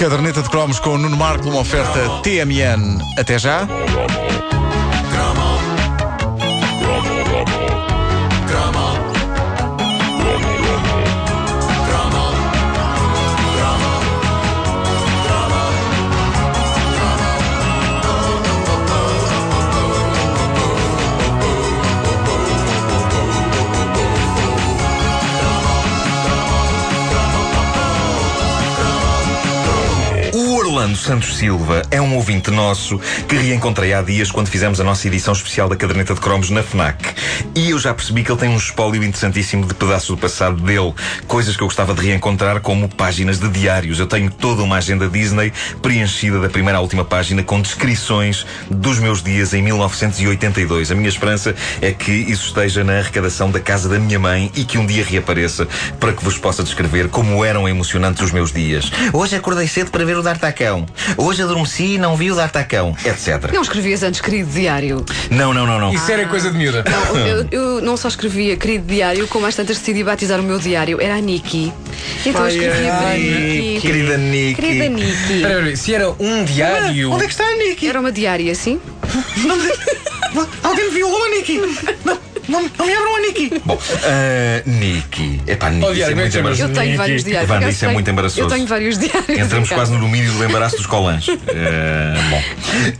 Caderneta de cromos com o Nuno Marco numa oferta TMN. Até já. Santos Silva é um ouvinte nosso que reencontrei há dias quando fizemos a nossa edição especial da caderneta de cromos na FNAC. E eu já percebi que ele tem um espólio interessantíssimo de pedaços do passado dele, coisas que eu gostava de reencontrar, como páginas de diários. Eu tenho toda uma agenda Disney preenchida da primeira à última página com descrições dos meus dias em 1982. A minha esperança é que isso esteja na arrecadação da casa da minha mãe e que um dia reapareça para que vos possa descrever como eram emocionantes os meus dias. Hoje acordei cedo para ver o D'Artacão. Hoje adormeci e não vi o D'Artacão, etc. Não escrevias antes, querido diário. Não, não, não, não. Isso era coisa de miúda. Não, eu, eu não só escrevia querido diário, como às tantas decidi batizar o meu diário. Era a Nikki. Então eu escrevia para a Nikki. querida Nikki. Querida Nikki. Espera, espera, se era um diário. Onde é que está a Nikki? Era uma diária, assim? Alguém me violou a Nikki? Não, não, não me abram a Nikki. Bom, uh, Nikki. Epá, Nikki, Oh, é diário, é muito embaraçoso. Eu tenho vários diários. Acaso isso é tenho- muito embaraçoso. Eu tenho vários diários. Entramos quase no domínio do embaraço dos colãs. Eh, bom.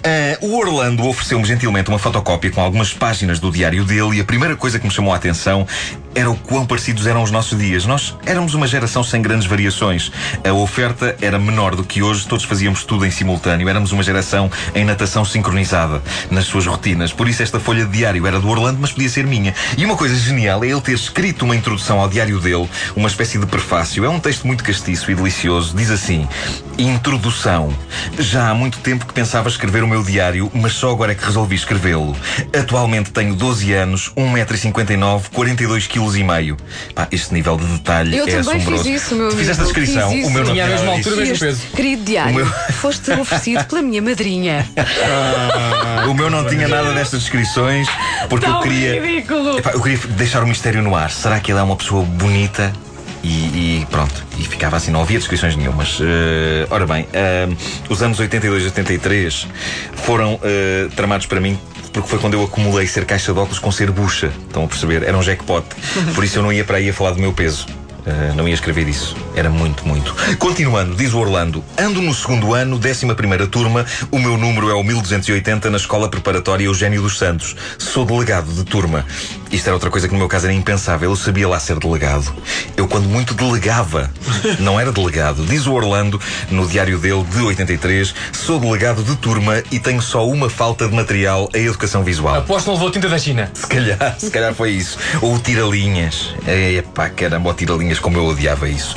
Eh, o Orlando ofereceu-me gentilmente uma fotocópia com algumas páginas do diário dele e a primeira coisa que me chamou a atenção era o quão parecidos eram os nossos dias. Nós éramos uma geração sem grandes variações. A oferta era menor do que hoje, todos fazíamos tudo em simultâneo. Éramos uma geração em natação sincronizada nas suas rotinas. Por isso esta folha de diário era do Orlando, mas podia ser minha. E uma coisa genial é ele ter escrito uma introdução ao diário dele, uma espécie de prefácio. É um texto muito castiço e delicioso. Diz assim: Introdução. Já há muito tempo que pensava escrever o meu diário, mas só agora é que resolvi escrevê-lo. Atualmente tenho 12 anos, 1,59m, 42 kg e meio. Pá, este nível de detalhe Eu é também assombroso. fiz isso, meu Tu fizeste a descrição, o meu não Tinha mesma nada altura, mesmo peso. querido diário meu- foste oferecido pela minha madrinha. O meu não tinha nada destas descrições porque eu Tão queria. ridículo. Epá, eu queria deixar o mistério no ar. Será que ele é uma pessoa bonita? E, e pronto, e ficava assim, não havia descrições nenhumas. Eh, ora bem, eh, os anos 82 e 83 foram eh, tramados para mim porque foi quando eu acumulei ser caixa de óculos com ser bucha. Estão a perceber? Era um jackpot. Por isso eu não ia para aí a falar do meu peso. Uh, não ia escrever isso. Era muito, muito. Continuando, diz o Orlando: ando no segundo ano, 11 turma. O meu número é o 1280 na Escola Preparatória Eugênio dos Santos. Sou delegado de turma. Isto era outra coisa que no meu caso era impensável. Eu sabia lá ser delegado. Eu, quando muito delegava, não era delegado. Diz o Orlando, no diário dele de 83, sou delegado de turma e tenho só uma falta de material, a educação visual. Aposto que não levou tinta da China. Se calhar, se calhar foi isso. Ou o tira-linhas. Epá, caramba, o tira-linhas, como eu odiava isso.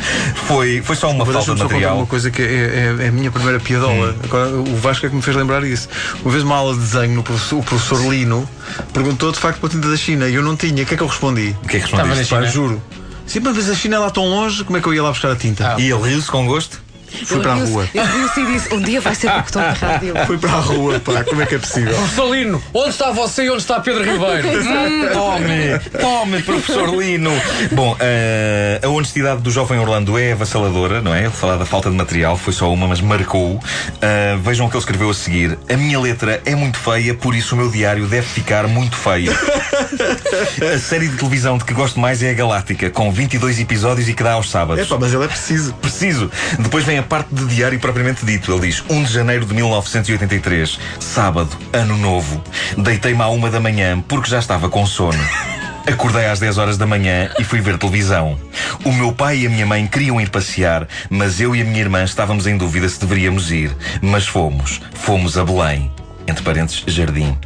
Foi, foi só uma Mas falta de material. uma coisa que é, é- é a minha primeira piadola. Hum. Agora, o Vasco é que me fez lembrar isso. Uma vez uma aula de desenho, no professor, o professor Lino perguntou de facto para a tinta da China e eu não tinha. O que é que eu respondi? O que é que Estava respondeste? na Pá, China. juro. Sim, mas a China é lá tão longe, como é que eu ia lá buscar a tinta? Ah. E ele riu-se com gosto? Fui para a rua. Ele riu-se e disse: Um dia vai ser porque estou na rádio. Fui para a rua, pá, como é que é possível? Salino, onde está você e onde está Pedro Ribeiro? Hum, tome, tome, professor Lino. Bom, eh, a honestidade do jovem Orlando é avassaladora, não é? Ele falar da falta de material, foi só uma, mas marcou. Uh, vejam o que ele escreveu a seguir. A minha letra é muito feia, por isso o meu diário deve ficar muito feio. a série de televisão de que gosto mais é a Galáctica, com 22 episódios e que dá aos sábados. É pá, mas ele é preciso. Preciso. Depois vem a parte de diário propriamente dito. Ele diz: 1 de janeiro de 1983, sábado, ano novo. Deitei-me à uma da manhã porque já estava com sono. Acordei às 10 horas da manhã e fui ver televisão. O meu pai e a minha mãe queriam ir passear, mas eu e a minha irmã estávamos em dúvida se deveríamos ir. Mas fomos. Fomos a Belém. Entre parênteses, jardim.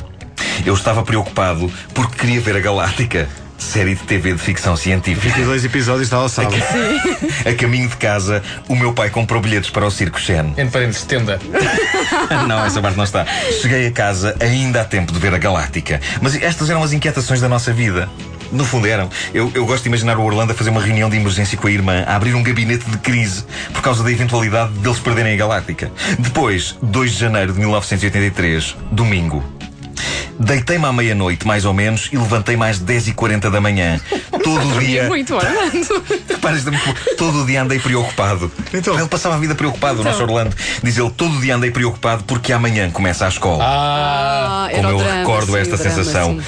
Eu estava preocupado porque queria ver a Galáctica. Série de TV de ficção científica. E dois episódios está ao sábado. A caminho de casa, o meu pai comprou bilhetes para o Circo Xen. Entre parênteses, tenda. Não, essa parte não está. Cheguei a casa ainda há tempo de ver a Galáctica. Mas estas eram as inquietações da nossa vida. No fundo eram. Eu, eu gosto de imaginar o Orlando a fazer uma reunião de emergência com a irmã, a abrir um gabinete de crise por causa da eventualidade deles perderem a Galáctica. Depois, 2 de janeiro de 1983, domingo. Deitei-me à meia-noite, mais ou menos, e levantei-me às 10h40 da manhã. Todo o dia. Muito Orlando. Repara, isto é muito bom. Todo o dia andei preocupado. Então? Ele passava a vida preocupado, o nosso Orlando. Diz ele, todo o dia andei preocupado porque amanhã começa a escola. Ah, Ah, era Como o eu drama, recordo sim, esta o drama, sensação. sim.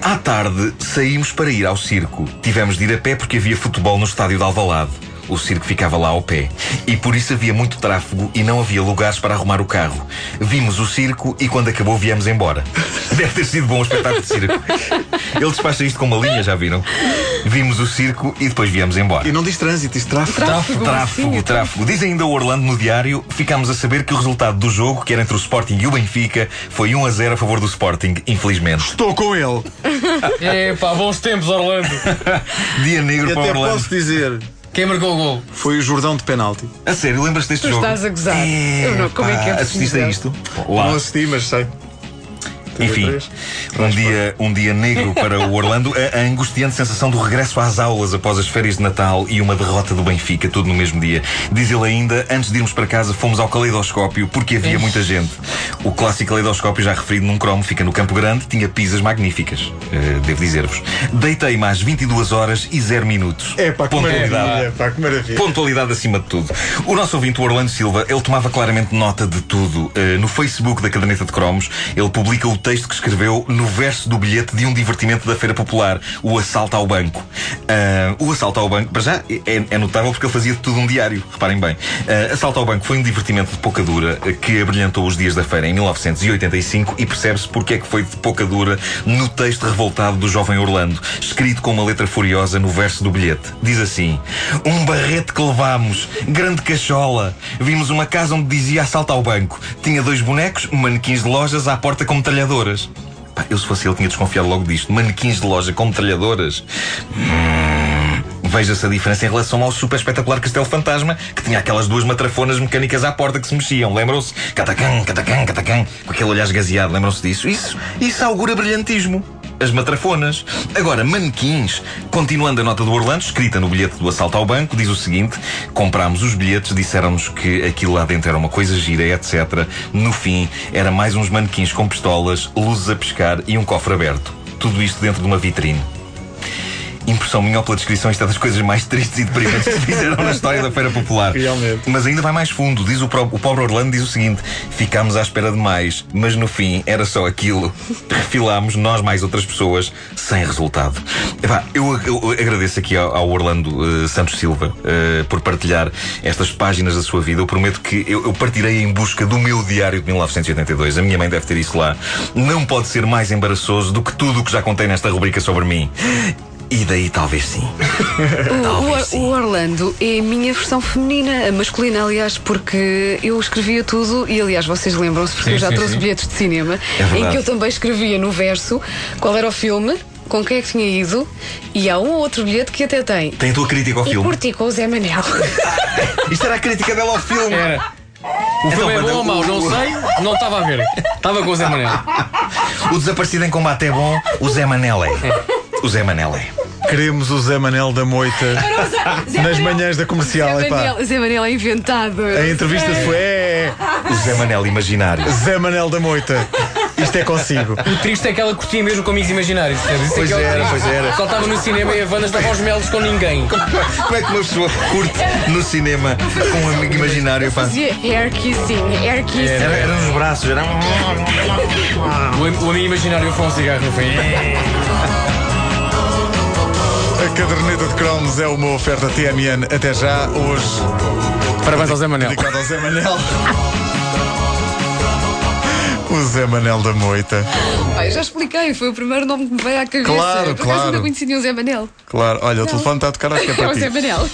À tarde saímos para ir ao circo. Tivemos de ir a pé porque havia futebol no estádio de Alvalade. O circo ficava lá ao pé. E por isso havia muito tráfego e não havia lugares para arrumar o carro. Vimos o circo e quando acabou viemos embora. Deve ter sido bom o espetáculo de circo. Ele despacha isto com uma linha, já viram? Vimos o circo e depois viemos embora. E não diz trânsito, diz tráfego. Tráfego, Tráfego, sim, tráfego. Diz ainda o Orlando no diário, ficámos a saber que o resultado do jogo, que era entre o Sporting e o Benfica, foi 1 a 0 a favor do Sporting, infelizmente. Estou com ele. é pá, bons tempos, Orlando. Dia negro E para o até Orlando. posso dizer, Quem marcou o gol? foi o Jordão de penalti. A sério, lembras-te deste Tu jogo? estás a gozar. Eu não- como é que é Assististe a isto? Lá. Não assisti, mas sei. Enfim, um dia, um dia negro para o Orlando, a, a angustiante sensação do regresso às aulas após as férias de Natal e uma derrota do Benfica, tudo no mesmo dia. Diz ele ainda, antes de irmos para casa, fomos ao caleidoscópio porque havia muita gente. O clássico caleidoscópio, já referido num cromo, fica no Campo Grande, tinha pizzas magníficas, eh, devo dizer-vos. Deitei-me às 22 horas e 0 minutos. É pá, que Pontualidade. maravilha. Pá, que maravilha. Pontualidade acima de tudo. O nosso ouvinte, o Orlando Silva, ele tomava claramente nota de tudo. Eh, no Facebook da Caderneta de Cromos, ele publica o texto que escreveu no verso do bilhete de um divertimento da Feira Popular, o assalto ao banco. Ah, o assalto ao banco, para já, é, é notável porque ele fazia de tudo um diário, reparem bem. Assalto ao banco foi um divertimento de pouca dura que abrilhantou os dias da feira em 1985 e percebe-se porque é que foi de pouca dura no texto revoltado do jovem Orlando, escrito com uma letra furiosa no verso do bilhete. Diz assim: Um barrete que levámos, grande cachola. Vimos uma casa onde dizia assalto ao banco. Tinha dois bonecos, manequins de lojas à porta com metralhadoras. Pá, eu se fosse ele tinha desconfiado logo disto. Manequins de loja com metralhadoras. Hum, Veja-se a diferença em relação ao super espetacular Castelo Fantasma, que tinha aquelas duas matrafonas mecânicas à porta que se mexiam. Lembram-se? Catacã, catacã, catacã, com aquele olhar esgazeado. Lembram-se disso? Isso, isso augura brilhantismo. As matrafonas. Agora, manequins. Continuando a nota do Orlando, escrita no bilhete do assalto ao banco, diz o seguinte: comprámos os bilhetes, disseram-nos que aquilo lá dentro era uma coisa gira, etc. No fim, era mais uns manequins com pistolas, luzes a piscar e um cofre aberto. Tudo isto dentro de uma vitrine. Impressão minha ou pela descrição, isto é das coisas mais tristes e deprimentes que se fizeram na história da Feira Popular. Realmente. Mas ainda vai mais fundo. Diz o, pró- o pobre Orlando diz o seguinte: ficámos à espera de mais, mas no fim era só aquilo. Refilámos, nós mais outras pessoas, sem resultado. Epá, eu, eu agradeço aqui ao, ao Orlando eh, Santos Silva eh, por partilhar estas páginas da sua vida. Eu prometo que eu, eu partirei em busca do meu diário de 1982. A minha mãe deve ter isso lá. Não pode ser mais embaraçoso do que tudo o que já contei nesta rubrica sobre mim. E daí talvez sim. O, Talvez o- sim. o Orlando é a minha versão feminina, a masculina, aliás, porque eu escrevia tudo, e aliás, vocês lembram-se, porque Sim, eu já sim, trouxe sim. bilhetes de cinema, É em que eu também escrevia no verso qual era o filme, com quem é que tinha ido, e há um ou outro bilhete que até tem. Tem a tua crítica ao E filme. curti com o Zé Manel. Isto era a crítica dela ao filme. Era. O filme é Então, bom ou mau? Não sei, não estava a ver. Estava com o Zé Manel. O desaparecido em combate é bom, o Zé Manel é. O Zé Manel é. Queremos o Zé Manel da Moita nas manhãs da comercial. Zé. Manel, Zé Manel é inventado. A entrevista foi é, O Zé Manel imaginário. Zé Manel da Moita. Isto é consigo. O triste é que ela curtia mesmo com amigos imaginários. Isso é Pois é era, pois era. Só estava no cinema e a Wanda estava aos melos com ninguém. Como é que uma pessoa curte no cinema com um amigo imaginário? Fazia hair kissing, hair kissing. Era, era nos braços, era. O, o amigo imaginário foi um cigarro no fim. A caderneta de cromos é uma oferta TMN. Até já, hoje. Parabéns ao Zé Manel. Dedicado ao Zé Manel. O Zé Manel da Moita. Ai, já expliquei, foi o primeiro nome que me veio à cabeça. Claro, Por acaso claro. nunca conheci nenhum Zé Manel. Claro, olha, o telefone está a tocar, acho que é É para o ti. Zé Manel.